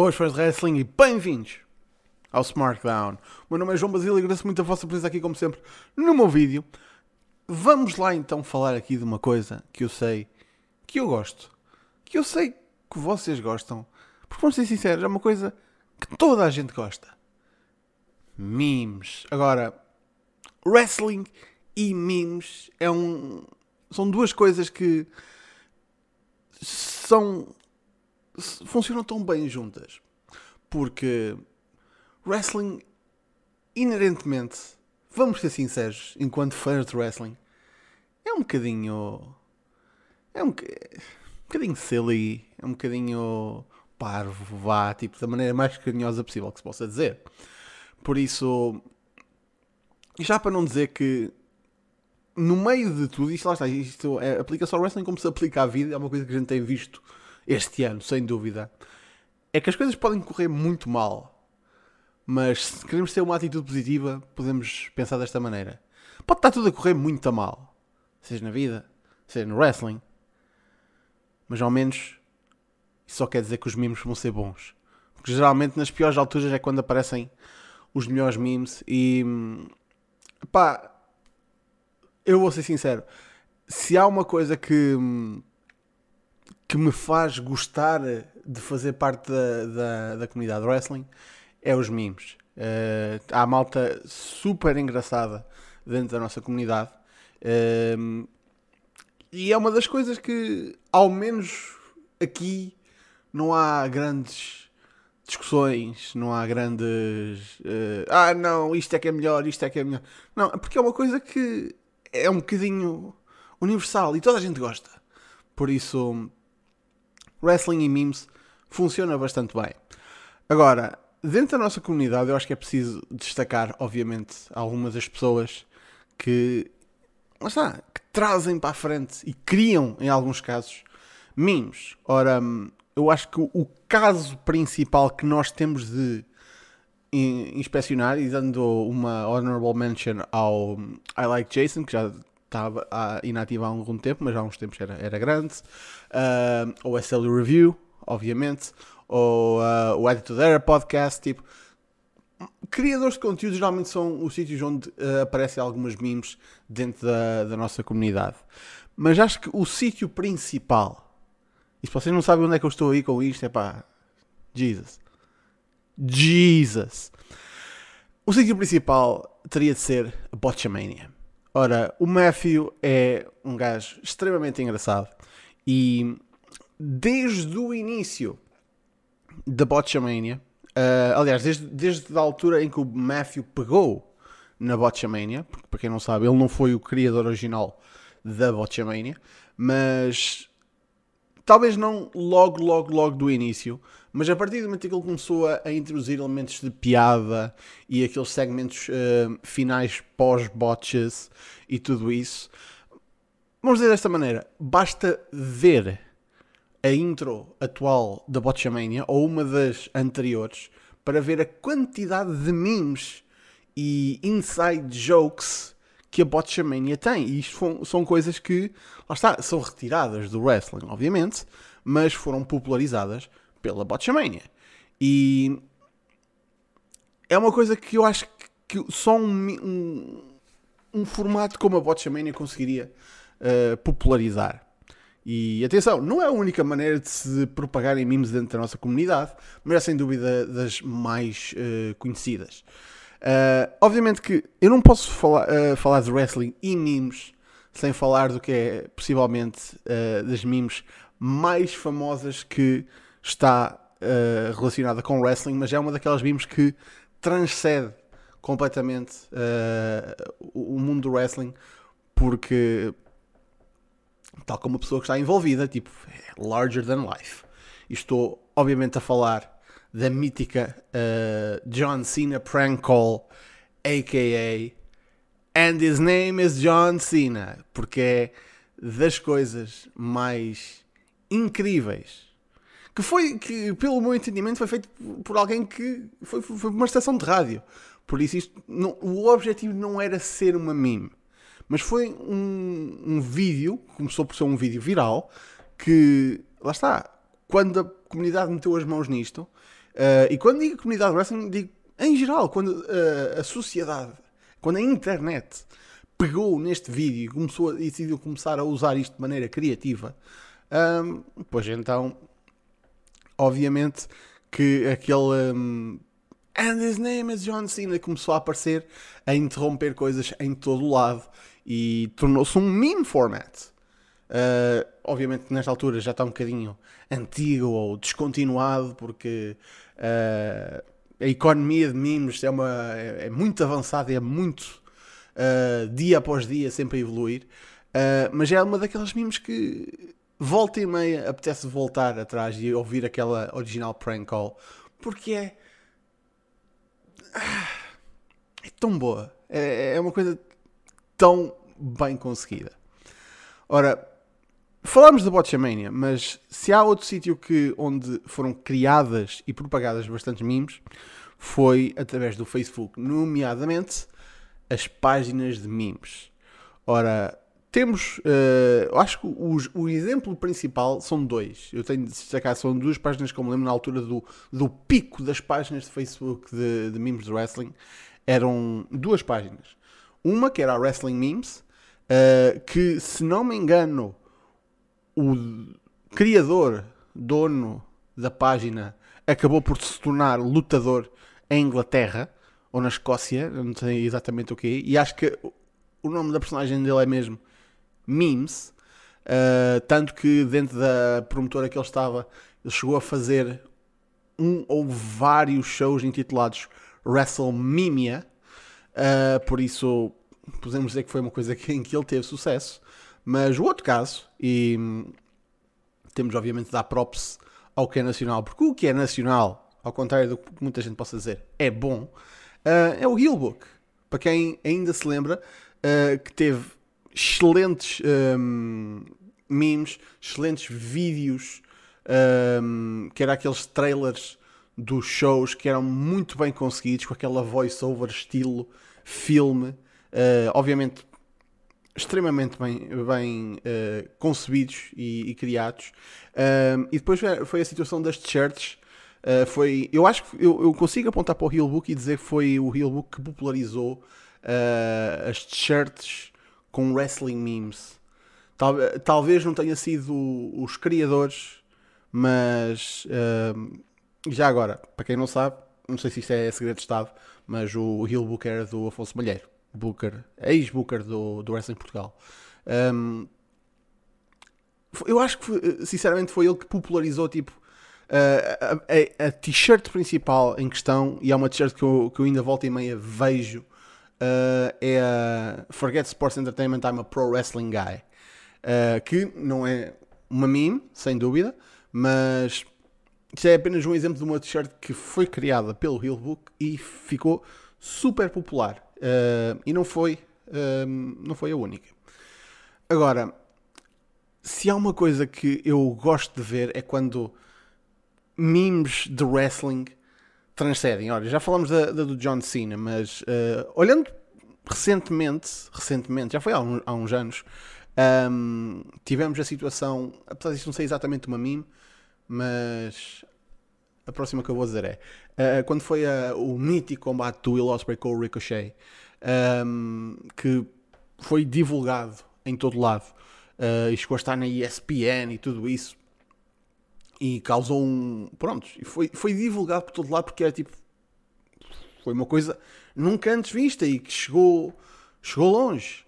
Boas fãs de wrestling e bem-vindos ao SmackDown. O meu nome é João Basílio e agradeço muito a vossa presença aqui, como sempre, no meu vídeo. Vamos lá então falar aqui de uma coisa que eu sei que eu gosto, que eu sei que vocês gostam, porque vamos ser sinceros, é uma coisa que toda a gente gosta. Memes. Agora, wrestling e memes é um, são duas coisas que são funcionam tão bem juntas. Porque wrestling, inerentemente, vamos ser sinceros, enquanto fãs de wrestling, é um bocadinho. É um, um bocadinho silly, é um bocadinho parvo, vá, tipo, da maneira mais carinhosa possível que se possa dizer. Por isso, já para não dizer que no meio de tudo, isto lá está, isto é, aplica-se ao wrestling como se aplica à vida, é uma coisa que a gente tem visto este ano, sem dúvida, é que as coisas podem correr muito mal. Mas se queremos ter uma atitude positiva, podemos pensar desta maneira. Pode estar tudo a correr muito a mal. Seja na vida, seja no wrestling. Mas ao menos isso só quer dizer que os memes vão ser bons. Porque geralmente nas piores alturas é quando aparecem os melhores memes e pá, eu vou ser sincero. Se há uma coisa que que me faz gostar de fazer parte da, da, da comunidade wrestling é os memes. Uh, há malta super engraçada dentro da nossa comunidade. Uh, e é uma das coisas que, ao menos aqui, não há grandes discussões, não há grandes. Uh, ah, não, isto é que é melhor, isto é que é melhor. Não, porque é uma coisa que é um bocadinho universal e toda a gente gosta. Por isso, wrestling e memes funciona bastante bem. Agora, dentro da nossa comunidade, eu acho que é preciso destacar, obviamente, algumas das pessoas que, está, que trazem para a frente e criam, em alguns casos, memes. Ora, eu acho que o caso principal que nós temos de inspecionar e dando uma honorable mention ao I Like Jason, que já estava inativa há algum tempo, mas há uns tempos era, era grande. Uh, ou SL Review, obviamente. Ou uh, o Attitude Era Podcast. Tipo, criadores de conteúdo geralmente são os sítios onde uh, aparecem algumas memes dentro da, da nossa comunidade. Mas acho que o sítio principal, e se vocês não sabem onde é que eu estou aí com isto, é pá, Jesus. Jesus. O sítio principal teria de ser a Botchamania. Ora, o Matthew é um gajo extremamente engraçado e desde o início da Botchamania, uh, aliás, desde, desde a altura em que o Matthew pegou na Botchamania, porque para quem não sabe, ele não foi o criador original da Botchamania, mas talvez não logo, logo, logo do início, mas a partir do momento em que ele começou a, a introduzir elementos de piada e aqueles segmentos uh, finais pós-botches e tudo isso, vamos dizer desta maneira: basta ver a intro atual da Botchamania ou uma das anteriores para ver a quantidade de memes e inside jokes que a Botchamania tem. E isto são coisas que, lá está, são retiradas do wrestling, obviamente, mas foram popularizadas pela Botchamania. E é uma coisa que eu acho que só um, um, um formato como a Botchamania conseguiria uh, popularizar. E atenção, não é a única maneira de se propagarem memes dentro da nossa comunidade, mas é sem dúvida das mais uh, conhecidas. Uh, obviamente que eu não posso falar, falar de wrestling e memes sem falar do que é possivelmente das memes mais famosas que está uh, relacionada com wrestling, mas é uma daquelas memes que transcende completamente uh, o mundo do wrestling, porque tal como a pessoa que está envolvida, tipo, é larger than life. E estou, obviamente, a falar da mítica uh, John Cena prank call, a.k.a. And his name is John Cena, porque é das coisas mais incríveis que foi, que pelo meu entendimento, foi feito por alguém que foi, foi uma estação de rádio. Por isso, isto, não, o objetivo não era ser uma meme, mas foi um, um vídeo, começou por ser um vídeo viral, que, lá está, quando a comunidade meteu as mãos nisto, Uh, e quando digo comunidade wrestling, digo em geral, quando uh, a sociedade, quando a internet pegou neste vídeo e, começou a, decidiu começar a usar isto de maneira criativa, um, pois então, obviamente que aquele um, And his name is John Cena começou a aparecer a interromper coisas em todo o lado e tornou-se um meme format. Uh, obviamente nesta altura já está um bocadinho antigo ou descontinuado porque uh, a economia de memes é, uma, é, é muito avançada e é muito uh, dia após dia sempre a evoluir. mas é uma daquelas memes que volta e meia apetece voltar atrás e ouvir aquela original prank call porque é é tão boa é, é uma coisa tão bem conseguida ora Falámos da Botchamania, mas se há outro sítio que, onde foram criadas e propagadas bastantes memes, foi através do Facebook, nomeadamente as páginas de memes. Ora, temos, uh, acho que o, o, exemplo principal são dois. Eu tenho de destacar, são duas páginas que eu me lembro na altura do, do pico das páginas de Facebook de, de memes de wrestling. Eram duas páginas. Uma que era a Wrestling Memes, uh, que se não me engano o criador, dono da página, acabou por se tornar lutador em Inglaterra ou na Escócia, não sei exatamente o que, e acho que o nome da personagem dele é mesmo Memes, uh, tanto que dentro da promotora que ele estava, ele chegou a fazer um ou vários shows intitulados WrestleMania, uh, por isso podemos dizer que foi uma coisa em que ele teve sucesso. Mas o outro caso, e temos obviamente de dar props ao que é nacional, porque o que é nacional, ao contrário do que muita gente possa dizer, é bom, uh, é o Healbook. Para quem ainda se lembra, que teve excelentes um, memes, excelentes vídeos, um, que eram aqueles trailers dos shows que eram muito bem conseguidos, com aquela voice-over estilo filme. Uh, obviamente extremamente bem, bem uh, concebidos e, e criados. Um, e depois foi a situação das t-shirts. Uh, foi, eu acho que eu, eu, consigo apontar para o Healbook e dizer que foi o Healbook que popularizou as t-shirts com wrestling memes. Tal, talvez não tenha sido os criadores, mas já agora, para quem não sabe, não sei se isto é segredo de Estado, mas o Healbook era do Afonso Malheiro. Booker, ex-Booker do, do Wrestling Portugal. Um, eu acho que, sinceramente, foi ele que popularizou tipo, a, a, a t-shirt principal em questão, e é uma t-shirt que eu, que eu ainda volta e meia vejo, uh, é a Forget Sports Entertainment, I'm a Pro Wrestling Guy. Uh, que não é uma meme, sem dúvida, mas isto é apenas um exemplo de uma t-shirt que foi criada pelo Hillbook e ficou super popular. Uh, e não foi, uh, não foi a única. Agora, se há uma coisa que eu gosto de ver é quando memes de wrestling transcendem. Olha, já falamos da, da do John Cena, mas uh, olhando recentemente, recentemente, já foi há, um, há uns anos, um, tivemos a situação, apesar disso não ser exatamente uma meme, mas a próxima que eu vou dizer é uh, quando foi o mítico combate do Will Ospreay com o Ricochet, um, que foi divulgado em todo lado uh, e chegou a estar na ESPN e tudo isso e causou um. Pronto, foi, foi divulgado por todo lado porque era tipo. Foi uma coisa nunca antes vista e que chegou, chegou longe.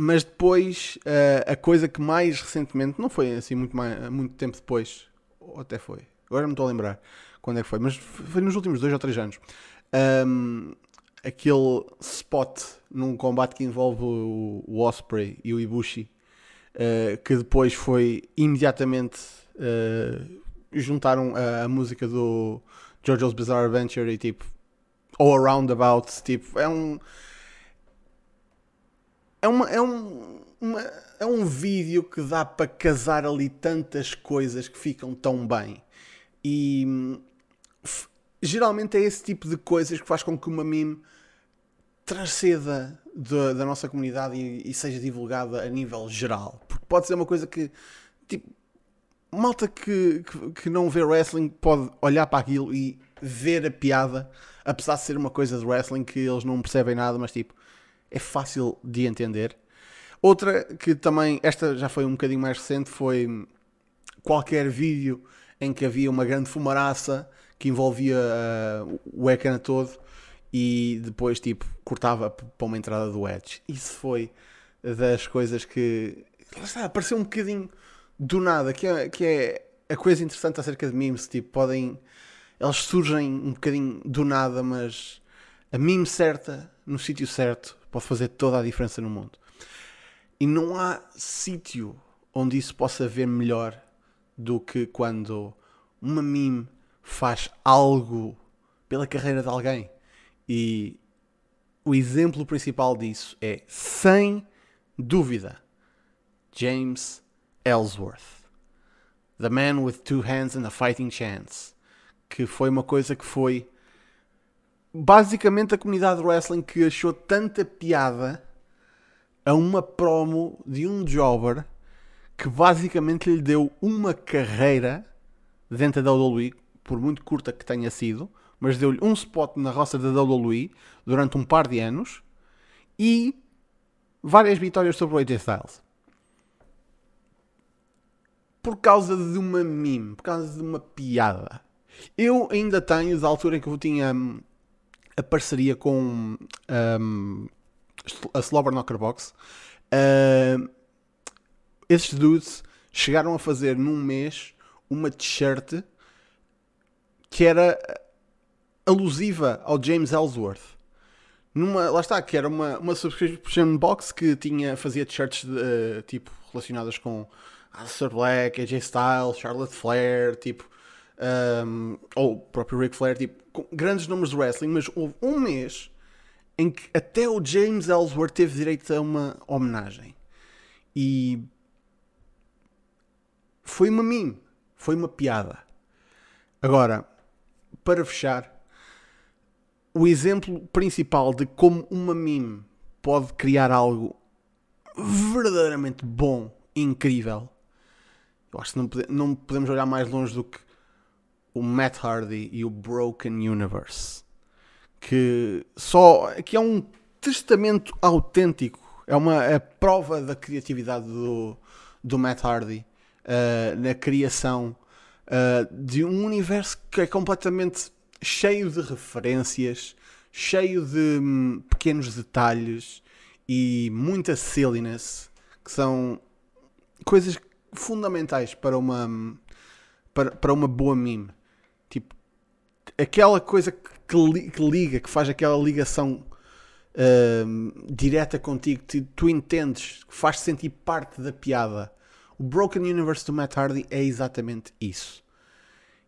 Mas depois, uh, a coisa que mais recentemente, não foi assim muito, mais, muito tempo depois, ou até foi, agora não estou a lembrar quando é que foi, mas foi nos últimos dois ou três anos. Um, aquele spot num combate que envolve o, o Osprey e o Ibushi, uh, que depois foi imediatamente uh, juntaram a, a, música do JoJo's Bizarre Adventure e tipo All Around About, tipo, é um é uma, é um uma, é um vídeo que dá para casar ali tantas coisas que ficam tão bem e geralmente é esse tipo de coisas que faz com que uma meme transceda da, da nossa comunidade e, e, seja divulgada a nível geral. Porque pode ser uma coisa que, tipo, malta que, que, que não vê wrestling pode olhar para aquilo e ver a piada, apesar de ser uma coisa de wrestling que eles não percebem nada, mas tipo, é fácil de entender. Outra que também, esta já foi um bocadinho mais recente, foi qualquer vídeo em que havia uma grande fumaraça que envolvia uh, o ecrã todo e depois tipo cortava para uma entrada do Edge. Isso foi das coisas que lá está, apareceu um bocadinho do nada, que é, que é a coisa interessante acerca de memes, tipo, podem eles surgem um bocadinho do nada, mas a meme certa, no sítio certo, pode fazer toda a diferença no mundo. E não há sítio onde isso possa ver melhor do que quando uma meme faz algo pela carreira de alguém. E o exemplo principal disso é, sem dúvida, James Ellsworth. The Man with Two Hands and a Fighting Chance. Que foi uma coisa que foi basicamente a comunidade de wrestling que achou tanta piada a uma promo de um jobber que basicamente lhe deu uma carreira dentro da WWE, por muito curta que tenha sido, mas deu-lhe um spot na roça da WWE durante um par de anos e várias vitórias sobre o AJ Styles. Por causa de uma meme, por causa de uma piada. Eu ainda tenho, da altura em que eu tinha hum, a parceria com um, a Slobber Knocker Box, uh, esses dudes chegaram a fazer num mês uma t-shirt que era alusiva ao James Ellsworth. Numa, lá está, que era uma, uma subscription box que tinha, fazia t-shirts uh, tipo, relacionadas com Alistair Black, AJ Styles, Charlotte Flair, tipo, um, ou o próprio Ric Flair, tipo, grandes nomes de wrestling, mas houve um mês em que até o James Ellsworth teve direito a uma homenagem. E foi uma meme, foi uma piada. Agora, para fechar, o exemplo principal de como uma meme pode criar algo verdadeiramente bom, incrível. Eu acho que não, pode, não podemos olhar mais longe do que o Matt Hardy e o Broken Universe. Que só que é um testamento autêntico, é uma é prova da criatividade do, do Matt Hardy uh, na criação uh, de um universo que é completamente cheio de referências, cheio de hum, pequenos detalhes e muita silliness, que são coisas fundamentais para uma para, para uma boa meme. Tipo, aquela coisa que, que liga, que faz aquela ligação hum, direta contigo, que tu entendes, que faz-te sentir parte da piada. O Broken Universe do Matt Hardy é exatamente isso.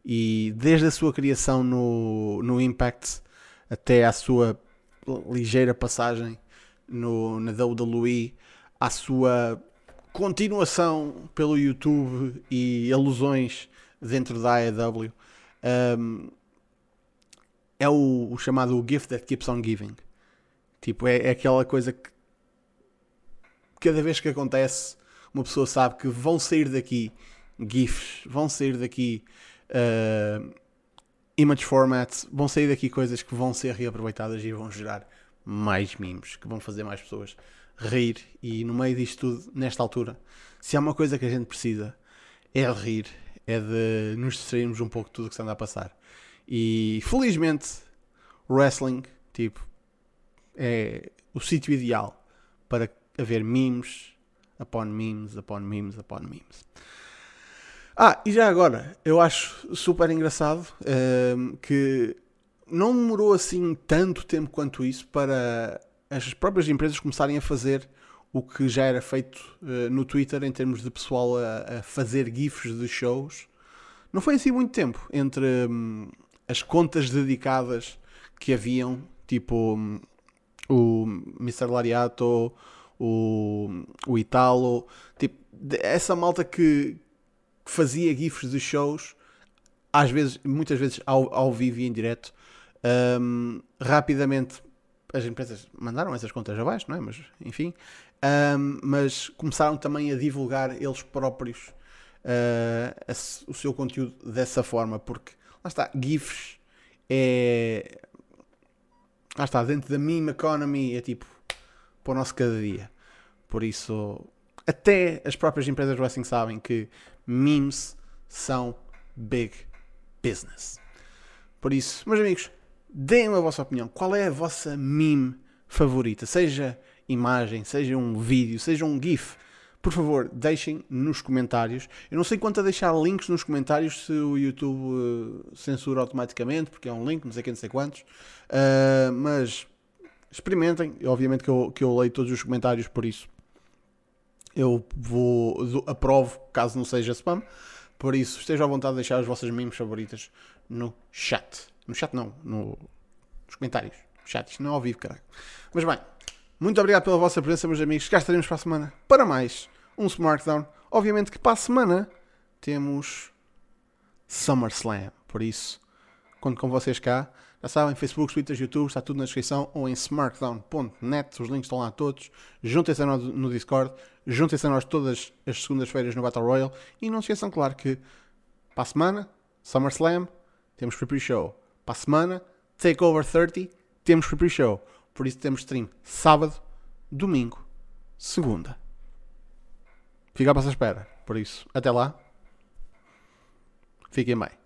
E desde a sua criação no, no Impact até à sua ligeira passagem no, na WWE, à sua continuação pelo YouTube e alusões dentro da AEW, um, é o, o, chamado gift that keeps on giving. Tipo, é, é aquela coisa que cada vez que acontece, uma pessoa sabe que vão sair daqui GIFs, vão sair daqui uh, image formats, vão sair daqui coisas que vão ser reaproveitadas e vão gerar mais memes, que vão fazer mais pessoas rir. E no meio disto tudo, nesta altura, se há uma coisa que a gente precisa, é de rir, é de nos distrairmos um pouco de tudo que se anda a passar. E felizmente, o wrestling, tipo, é o sítio ideal para haver memes upon memes, upon memes, upon memes. Ah, e já agora, eu acho super engraçado um, ehm, que não demorou assim tanto tempo quanto isso para as próprias empresas começarem a fazer o que já era feito uh, no Twitter em termos de pessoal a, a, fazer GIFs de shows. Não foi assim muito tempo entre um, as contas dedicadas que haviam, tipo um, o Mr. Lariato, o, o Italo, tipo, essa malta que, fazia GIFs de shows, às vezes, muitas vezes ao, ao vivo e em direto. Um, rapidamente as empresas mandaram essas contas abaixo, não é? Mas enfim, um, mas começaram também a divulgar eles próprios uh, o seu conteúdo dessa forma, porque lá está, GIFs é. Lá está, dentro da meme economy é tipo para o nosso cada dia. Por isso, até as próprias empresas de wrestling sabem que memes são big business. Por isso, meus amigos, deem a vossa opinião. Qual é a vossa meme favorita? Seja imagem, seja um vídeo, seja um GIF. Por favor, deixem nos comentários. Eu não sei quanto a deixar links nos comentários se o YouTube uh, censura automaticamente, porque é um link, não sei quem, não sei quantos. Uh, mas experimentem. Obviamente que eu, que eu leio todos os comentários, por isso eu vou do, aprovo caso não seja spam. Por isso, estejam à vontade de deixar as vossas memes favoritas no chat. No chat não, no, nos comentários. Chat, isto não é ao vivo, caralho. Mas bem, muito obrigado pela vossa presença, meus amigos. Cá estaremos para a semana para mais um Smartdown. Obviamente que para a semana temos SummerSlam. Por isso, conto com vocês cá. Já sabem, Facebook, Twitter, YouTube, está tudo na descrição ou em smartdown.net. Os links estão lá todos. Juntem-se a nós no Discord. Juntem-se a nós todas as segundas-feiras no Battle Royale. E não se esqueçam, claro, que para a semana, SummerSlam, temos Free Pre-Show. Para a semana, Takeover 30, temos Pre-Show. Por isso temos stream sábado, domingo, segunda. Fica para essa espera. Por isso, até lá. Fiquem bem.